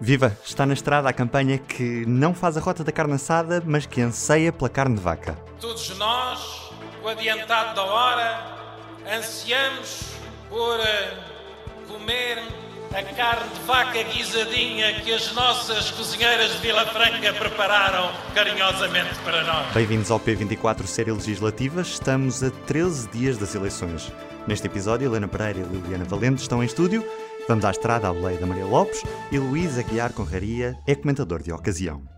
Viva! Está na estrada a campanha que não faz a rota da carne assada, mas que anseia pela carne de vaca. Todos nós, o adiantado da hora, ansiamos por eh, comer a carne de vaca guisadinha que as nossas cozinheiras de Vila Franca prepararam carinhosamente para nós. Bem-vindos ao P24 Série Legislativa. Estamos a 13 dias das eleições. Neste episódio, Helena Pereira e Liliana Valente estão em estúdio. Vamos à estrada à boleia da Maria Lopes e Luís Aguiar Conraria é comentador de ocasião.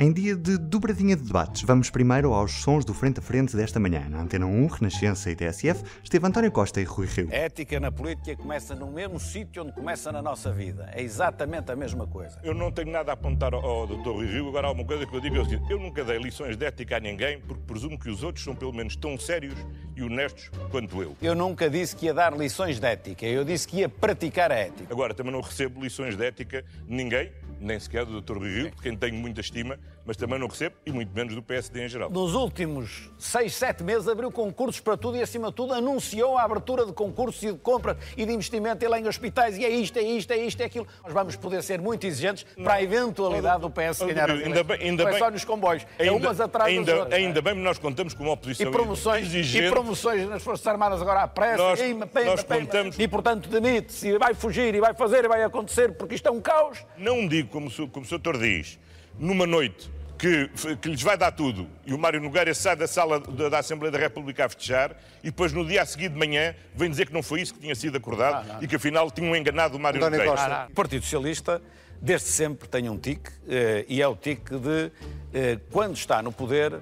Em dia de dobradinha de debates, vamos primeiro aos sons do frente a frente desta manhã. Na Antena 1, Renascença e TSF, esteve António Costa e Rui Rio. A ética na política começa no mesmo sítio onde começa na nossa vida. É exatamente a mesma coisa. Eu não tenho nada a apontar ao, ao Dr. Rui Rio. Agora há uma coisa que eu digo é o seguinte, eu nunca dei lições de ética a ninguém porque presumo que os outros são pelo menos tão sérios e honestos quanto eu. Eu nunca disse que ia dar lições de ética. Eu disse que ia praticar a ética. Agora, também não recebo lições de ética de ninguém, nem sequer do Dr. Rui Rio, de quem tenho muita estima, mas também não recebo, e muito menos do PSD em geral. Nos últimos seis, sete meses abriu concursos para tudo e, acima de tudo, anunciou a abertura de concursos e de compras e de investimento em hospitais e é isto, é isto, é isto, é aquilo. Nós vamos poder ser muito exigentes para a eventualidade do PS ganhar as ainda bem, ainda não é bem, só nos comboios, é ainda, umas atrás ainda, das outras. Ainda bem que nós contamos com uma oposição E promoções, exigente. e promoções nas Forças Armadas agora à pressa, Nós- e, pema, nós pema, contamos- e portanto demite-se, e vai fugir, e vai fazer, e vai acontecer, porque isto é um caos. Não digo, como, como o Sr. Diz, numa noite que, que lhes vai dar tudo e o Mário Nogueira sai da sala da, da Assembleia da República a festejar e depois no dia a seguir de manhã vem dizer que não foi isso que tinha sido acordado e que afinal tinham enganado o Mário António Nogueira. Costa. O Partido Socialista, desde sempre, tem um tique, eh, e é o tique de, eh, quando está no poder,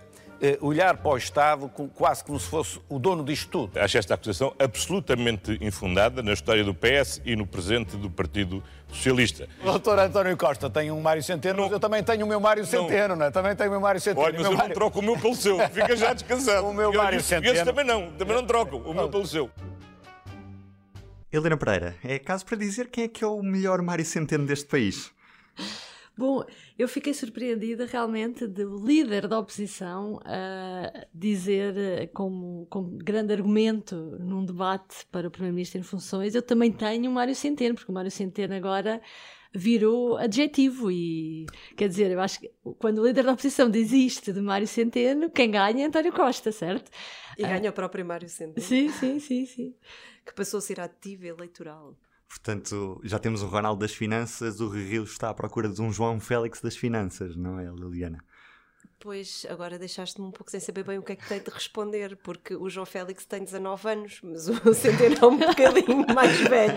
olhar para o Estado com- quase como se fosse o dono disto tudo. Acho esta acusação absolutamente infundada na história do PS e no presente do Partido Socialista. O doutor António Costa tem um Mário Centeno, Não. eu também tenho o meu Mário Centeno, não é? Também tenho o meu Mário Centeno. Olha, mas eu não Mário- troco o meu pelo seu, fica já descansado. O meu E Mário Centeno. também não, também não trocam o meu pelo seu. Helena Pereira, é caso para dizer quem é que é o melhor Mário Centeno deste país. Bom, eu fiquei surpreendida realmente do líder da oposição a dizer eh, como, como grande argumento num debate para o Primeiro-Ministro em funções, eu também tenho o Mário Centeno, porque o Mário Centeno agora virou adjetivo e quer dizer, eu acho que quando o líder da oposição diz isto de Mário Centeno, quem ganha é António Costa, certo? E ganha o próprio Mário Centeno, Sim, sim, sim, sim. que passou a ser ativo eleitoral. Portanto, já temos um Ronaldo das Finanças, o Rio está à procura de um João Félix das Finanças, não é, Liliana? Pois, agora deixaste-me um pouco sem saber bem o que é que tenho de responder, porque o João Félix tem 19 anos, mas o Centeno é um bocadinho mais velho.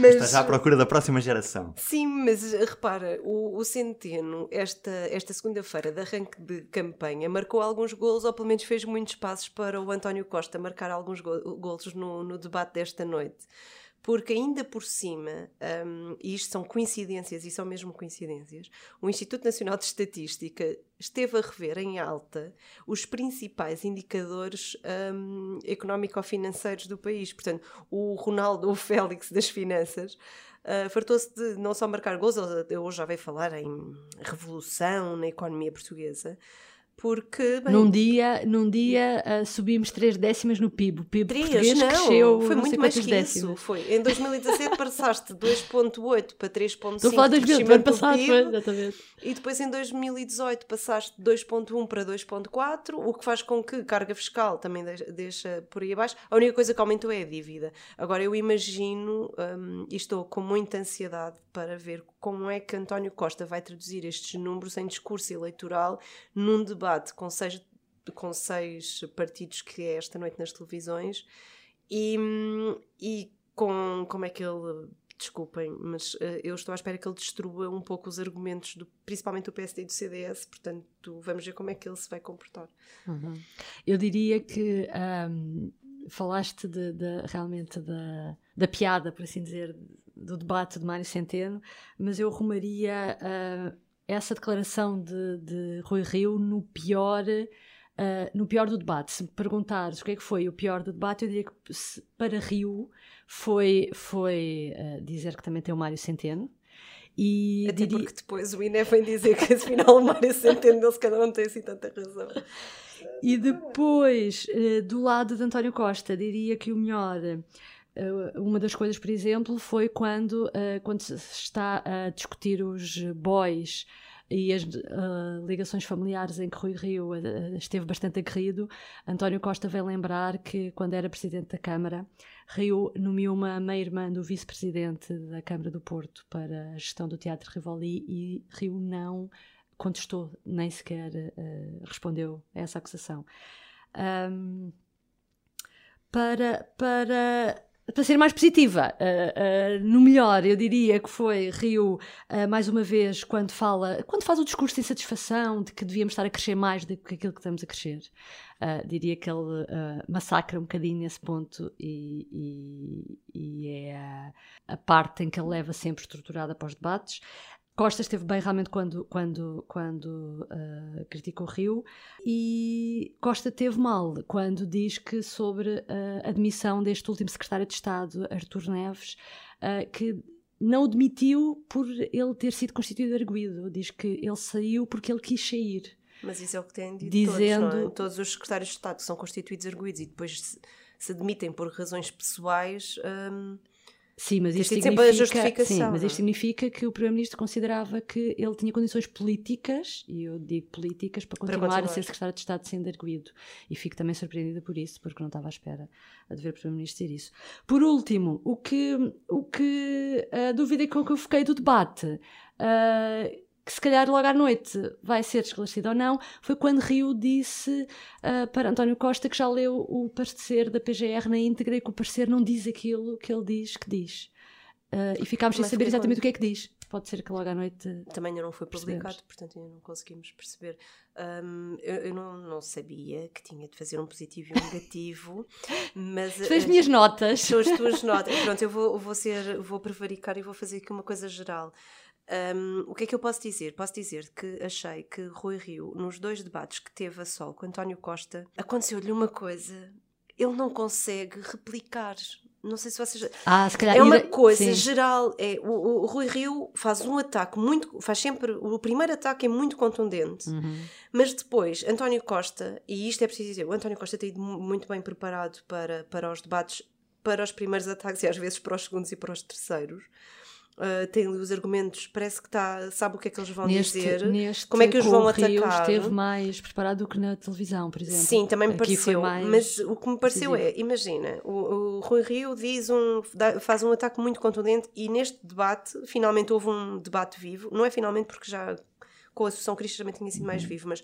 Mas, Está já à procura da próxima geração. Sim, mas eh, repara, o, o Centeno, esta, esta segunda-feira de arranque de campanha, marcou alguns golos, ou pelo menos fez muitos passos para o António Costa marcar alguns go- golos no, no debate desta noite. Porque ainda por cima, hum, e isto são coincidências, e são mesmo coincidências, o Instituto Nacional de Estatística esteve a rever em alta os principais indicadores hum, económico-financeiros do país. Portanto, o Ronaldo, o Félix das finanças, Uh, fartou-se de não só marcar gols, ele hoje já veio falar em revolução na economia portuguesa, porque bem, Num dia, num dia ah, subimos três décimas no PIB. O PIB Três, português não, cresceu foi muito mais que décimas. isso. Foi. Em 2017 passaste de 2.8 para 3.5 Estou a falar de de 2000, do ano passado, PIB, foi, exatamente. e depois em 2018 passaste de 2.1 para 2.4, o que faz com que a carga fiscal também deixa, por aí abaixo. A única coisa que aumentou é a dívida. Agora eu imagino hum, e estou com muita ansiedade para ver como é que António Costa vai traduzir estes números em discurso eleitoral num debate com seis, com seis partidos que é esta noite nas televisões e, e com como é que ele desculpem, mas eh, eu estou à espera que ele destrua um pouco os argumentos, do, principalmente do PSD e do CDS, portanto vamos ver como é que ele se vai comportar. Uhum. Eu diria que ahm, falaste de, de- realmente da, da piada, por assim dizer, do debate de Mário Centeno, mas eu arrumaria uh, essa declaração de, de Rui Rio no pior. Uh, no pior do debate, se me perguntares o que é que foi o pior do debate, eu diria que se, para Rio foi, foi uh, dizer que também tem o Mário Centeno, e Até diria... porque depois o INE vem dizer que afinal o Mário Centeno se calhar não tem assim tanta razão. E depois, do lado de António Costa, diria que o melhor Uh, uma das coisas, por exemplo, foi quando, uh, quando se está a discutir os boys e as uh, ligações familiares em que Rui Rio esteve bastante aguerrido, António Costa veio lembrar que, quando era presidente da Câmara, Rio nomeou uma meia-irmã do vice-presidente da Câmara do Porto para a gestão do Teatro Rivoli e Rio não contestou, nem sequer respondeu a essa acusação. Um, para, para para ser mais positiva, uh, uh, no melhor, eu diria que foi Rio, uh, mais uma vez, quando fala, quando faz o discurso de insatisfação de que devíamos estar a crescer mais do que aquilo que estamos a crescer. diria que ele massacra um bocadinho nesse ponto e, e, e é a, a, parte em que ele leva sempre estruturada para os debates. Costa esteve bem realmente quando, quando, quando uh, criticou Rio e Costa teve mal quando diz que sobre a admissão deste último secretário de Estado, Artur Neves, uh, que não o demitiu por ele ter sido constituído arguído. Diz que ele saiu porque ele quis sair. Mas isso é o que têm dito Dizendo... todos, é? Todos os secretários de Estado são constituídos arguídos e depois se, se demitem por razões pessoais... Um Sim, mas isto, significa, sim, mas isto significa que o Primeiro-Ministro considerava que ele tinha condições políticas, e eu digo políticas, para continuar, para continuar. a ser Secretário de Estado sendo arguído. E fico também surpreendida por isso, porque não estava à espera de ver o Primeiro-Ministro dizer isso. Por último, o que, o que a dúvida com que eu fiquei do debate. Uh, que se calhar logo à noite vai ser esclarecido ou não, foi quando Rio disse uh, para António Costa que já leu o parecer da PGR na íntegra e que o parecer não diz aquilo que ele diz que diz. Uh, e ficámos sem saber exatamente o que é que diz. Pode ser que logo à noite. Também ainda não foi publicado, portanto ainda não conseguimos perceber. Um, eu, eu não, não, sabia que tinha de fazer um positivo e um negativo, mas. São as minhas notas. São as tuas notas. Pronto, eu vou, vou, ser, vou prevaricar e vou fazer aqui uma coisa geral. Um, o que é que eu posso dizer? Posso dizer que achei que Rui Rio, nos dois debates que teve a sol com António Costa, aconteceu-lhe uma coisa. Ele não consegue replicar. Não sei se vocês. Ah, se calhar é uma coisa sim. geral. É, o, o, Rui Rio faz um ataque muito. Faz sempre. O primeiro ataque é muito contundente. Uhum. Mas depois, António Costa, e isto é preciso dizer, o António Costa tem ido muito bem preparado para, para os debates, para os primeiros ataques e às vezes para os segundos e para os terceiros. Uh, tem ali os argumentos, parece que tá, sabe o que é que eles vão neste, dizer, neste como é que os vão atacar. Rio esteve mais preparado do que na televisão, por exemplo. Sim, também me Aqui pareceu. Mas o que me pareceu decisivo. é, imagina, o, o Rui Rio diz um, faz um ataque muito contundente e neste debate, finalmente houve um debate vivo. Não é finalmente porque já com a Associação Cristo também tinha sido mais uhum. vivo, mas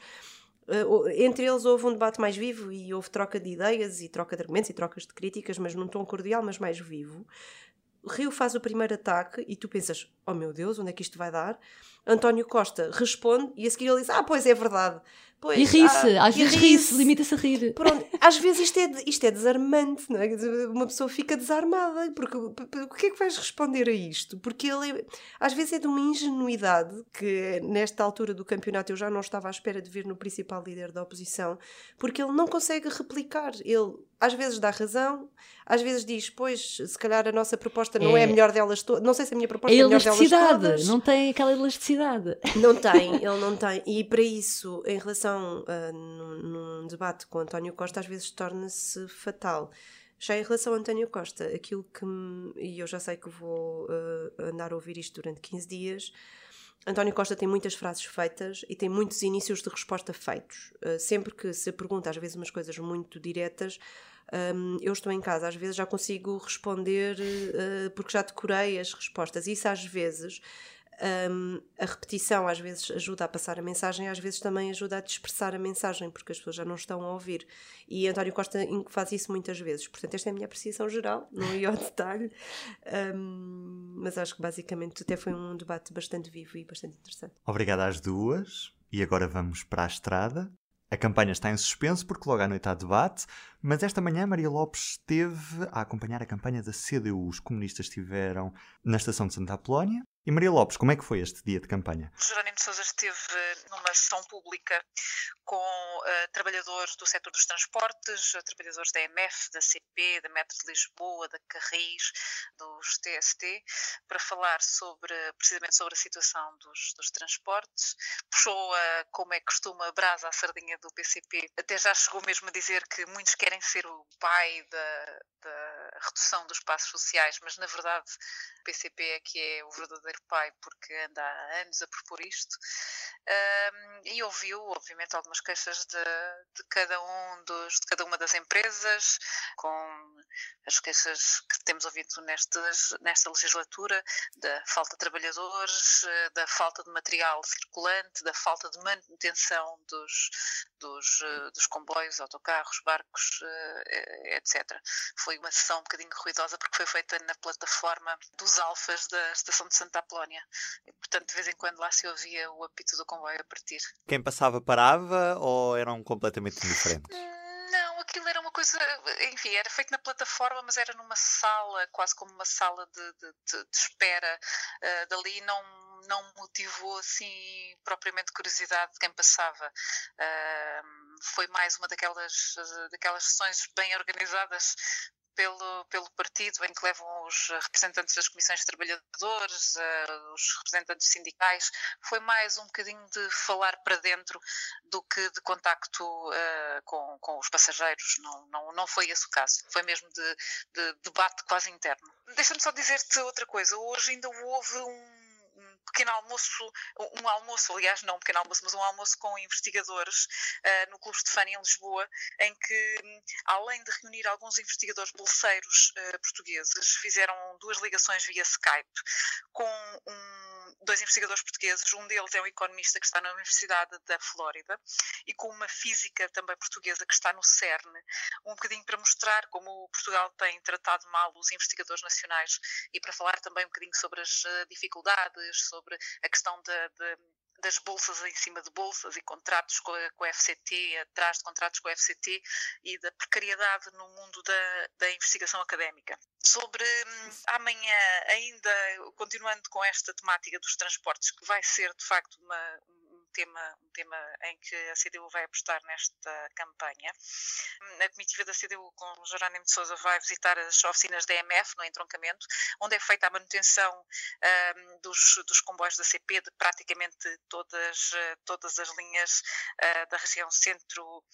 Uh, entre eles houve um debate mais vivo e houve troca de ideias e troca de argumentos e trocas de críticas, mas num tom cordial, mas mais vivo. Rio faz o primeiro ataque e tu pensas, oh meu Deus, onde é que isto vai dar? António Costa responde e a seguir ele diz, ah, pois é verdade. Pois, e ri-se, ah, às vezes ri-se, limita-se a rir. Pronto, às vezes isto é, isto é desarmante, não é? Uma pessoa fica desarmada, porque o que é que vais responder a isto? Porque ele, é, às vezes, é de uma ingenuidade que, nesta altura do campeonato, eu já não estava à espera de ver no principal líder da oposição, porque ele não consegue replicar. Ele, às vezes, dá razão, às vezes diz, pois, se calhar a nossa proposta não é, é a melhor delas todas. Não sei se a minha proposta é a melhor delas todas. Não tem aquela elasticidade. Não tem, ele não tem. E para isso, em relação relação uh, num, num, debate com António Costa às vezes torna-se fatal. Já em relação a António Costa, aquilo que e eu já sei que vou uh, andar a ouvir isto durante 15 dias, António Costa tem muitas frases feitas e tem muitos inícios de resposta feitos. Uh, sempre que se pergunta, às vezes, umas coisas muito diretas, um, eu estou em casa, às vezes já consigo responder uh, porque já decorei as respostas. Isso, às vezes, um, a repetição às vezes ajuda a passar a mensagem, às vezes também ajuda a dispersar a mensagem, porque as pessoas já não estão a ouvir. E António Costa faz isso muitas vezes. Portanto, esta é a minha apreciação geral, não ia ao detalhe, um, mas acho que basicamente até foi um debate bastante vivo e bastante interessante. Obrigada às duas. E agora vamos para a estrada. A campanha está em suspenso porque logo à noite há debate, mas esta manhã Maria Lopes esteve a acompanhar a campanha da CDU. Os comunistas estiveram na estação de Santa Apolónia e Maria Lopes, como é que foi este dia de campanha? Jerónimo de Sousa esteve numa sessão pública com uh, trabalhadores do setor dos transportes, uh, trabalhadores da MF, da CP, da Metro de Lisboa, da Carris, dos TST, para falar sobre, precisamente sobre a situação dos, dos transportes. Puxou, como é costume, a brasa à sardinha do PCP. Até já chegou mesmo a dizer que muitos querem ser o pai da, da redução dos passos sociais, mas na verdade o PCP é que é o verdadeiro pai, porque anda há anos a propor isto. Um, e ouviu, obviamente, algumas queixas de, de, cada um dos, de cada uma das empresas, com as queixas que temos ouvido nestes, nesta legislatura, da falta de trabalhadores, da falta de material circulante, da falta de manutenção dos, dos, dos comboios, autocarros, barcos, etc. Foi uma sessão um bocadinho ruidosa porque foi feita na plataforma dos alfas da estação de Santa Apolónia. E, portanto, de vez em quando lá se ouvia o apito do comboio a partir. Quem passava parava ou eram completamente diferentes? Não, aquilo era uma coisa, enfim, era feito na plataforma, mas era numa sala, quase como uma sala de, de, de, de espera. Uh, dali não não motivou assim propriamente curiosidade de quem passava. Uh, foi mais uma daquelas, daquelas sessões bem organizadas pelo, pelo partido, em que levam os representantes das comissões de trabalhadores, uh, os representantes sindicais, foi mais um bocadinho de falar para dentro do que de contacto uh, com, com os passageiros. Não, não, não foi esse o caso. Foi mesmo de, de debate quase interno. Deixa-me só dizer-te outra coisa. Hoje ainda houve um pequeno almoço, um almoço, aliás, não um pequeno almoço, mas um almoço com investigadores uh, no Clube Stefani em Lisboa, em que, além de reunir alguns investigadores bolseiros uh, portugueses, fizeram duas ligações via Skype com um, dois investigadores portugueses. Um deles é um economista que está na Universidade da Flórida e com uma física também portuguesa que está no CERN, um bocadinho para mostrar como Portugal tem tratado mal os investigadores nacionais e para falar também um bocadinho sobre as eh, dificuldades, sobre a questão de das bolsas em cima de bolsas e contratos com a, com a, FCT, atrás de contratos com a FCT e da precariedade no mundo da, da investigação académica. Sobre hum, amanhã, ainda continuando com esta temática dos transportes, que vai ser de facto uma, tema, um tema em que a CDU vai apostar nesta campanha. A comitiva da CDU com Jerónimo de Sousa vai visitar as oficinas da EMF no entroncamento, onde é feita a manutenção um, dos, dos comboios da CP de praticamente todas, todas as linhas uh, da região centro,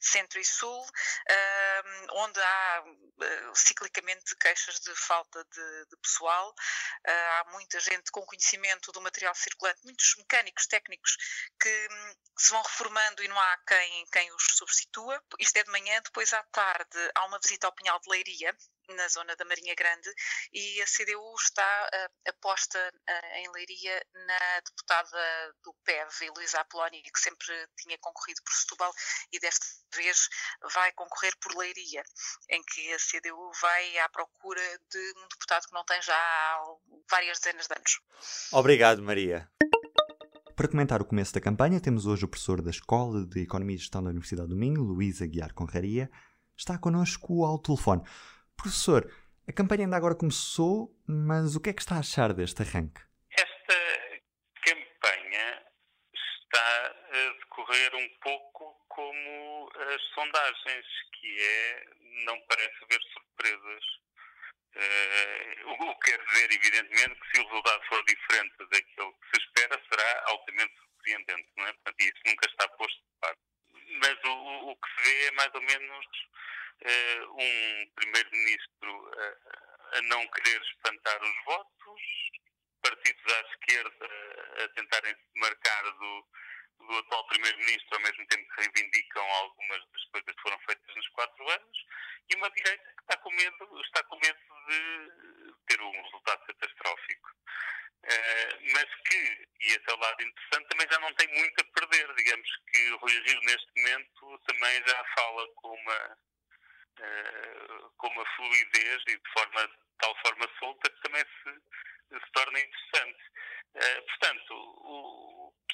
centro e sul, uh, onde há uh, ciclicamente queixas de falta de, de pessoal. Uh, há muita gente com conhecimento do material circulante, muitos mecânicos, técnicos que hum, se vão reformando e não há quem, quem os substitua. Isto é de manhã, depois à tarde há uma visita ao Pinhal de Leiria, na zona da Marinha Grande, e a CDU está uh, aposta uh, em Leiria na deputada do PEV, Luísa Apolónia, que sempre tinha concorrido por Setúbal e desta vez vai concorrer por Leiria, em que a CDU vai à procura de um deputado que não tem já há várias dezenas de anos. Obrigado, Maria. Para comentar o começo da campanha, temos hoje o professor da Escola de Economia e Gestão da Universidade do Minho, Luís Aguiar Conraria. Está connosco ao telefone. Professor, a campanha ainda agora começou, mas o que é que está a achar deste arranque? Esta campanha está a decorrer um pouco como as sondagens, que é não parece haver surpresas Uh, o que quer dizer, evidentemente, que se o resultado for diferente daquilo que se espera, será altamente surpreendente, não é? Portanto, isso nunca está posto de parte. Mas o, o que se vê é mais ou menos uh, um primeiro-ministro a, a não querer espantar os votos, partidos à esquerda a tentarem se marcar do, do atual Primeiro-Ministro, ao mesmo tempo que reivindicam algumas das coisas que foram feitas nos quatro anos, e uma direita que está com medo, está com medo de ter um resultado catastrófico. Uh, mas que, e esse é o lado interessante, também já não tem muito a perder. Digamos que o Rui Rio, neste momento, também já fala com uma, uh, com uma fluidez e de, forma, tal forma solta que também se, se torna interessante. Uh, portanto, o,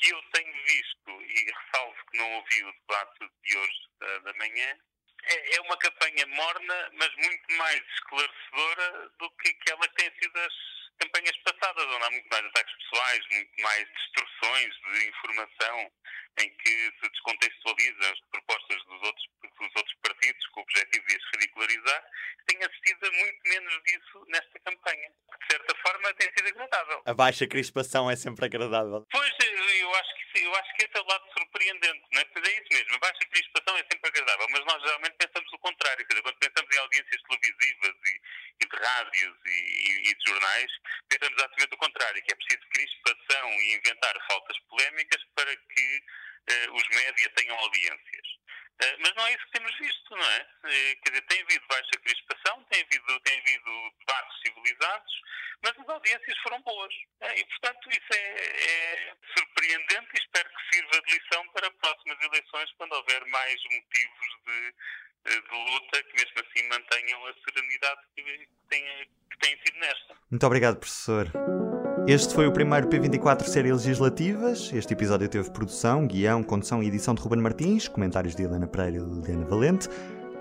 que eu tenho visto, e ressalvo que não ouvi o debate de hoje da, da manhã, é, é uma campanha morna, mas muito mais esclarecedora do que aquela que tem sido as campanhas passadas, onde há muito mais ataques pessoais, muito mais distorções de informação, em que se descontextualizam as propostas dos outros, dos outros partidos com o objetivo de as ridicularizar, tenho assistido a muito menos disso nesta campanha. De certa forma, tem sido agradável. A baixa crispação é sempre agradável. Pois, eu acho que, eu acho que esse é o lado surpreendente, não é? Pois é isso mesmo, a baixa crispação é sempre agradável, mas nós geralmente pensamos o contrário, quer dizer, quando pensamos em audiências televisivas e, e de rádios e, e, e, de jornais, pensamos exatamente o contrário, que é preciso crispação e inventar faltas polémicas para que uh, os média tenham audiências. Uh, mas não é isso que temos visto, não é? Uh, quer dizer, tem havido baixa crispação, tem havido, tem havido debates civilizados, mas as audiências foram boas. e, portanto, isso é, é, surpreendente e espero que sirva de lição para próximas eleições, quando houver mais motivos de, de luta, que mesmo assim mantenham a serenidade que têm, que sido nesta. Muito obrigado, professor. Este foi o primeiro P24 Série Legislativas. Este episódio teve produção, guião, condução e edição de Ruben Martins, comentários de Helena Pereira e Liliana Valente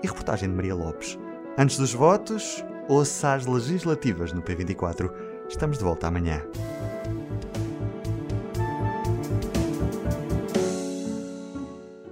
e reportagem de Maria Lopes. Antes dos votos, ouça as legislativas no P24. Estamos de volta amanhã.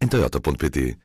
em toyota.pt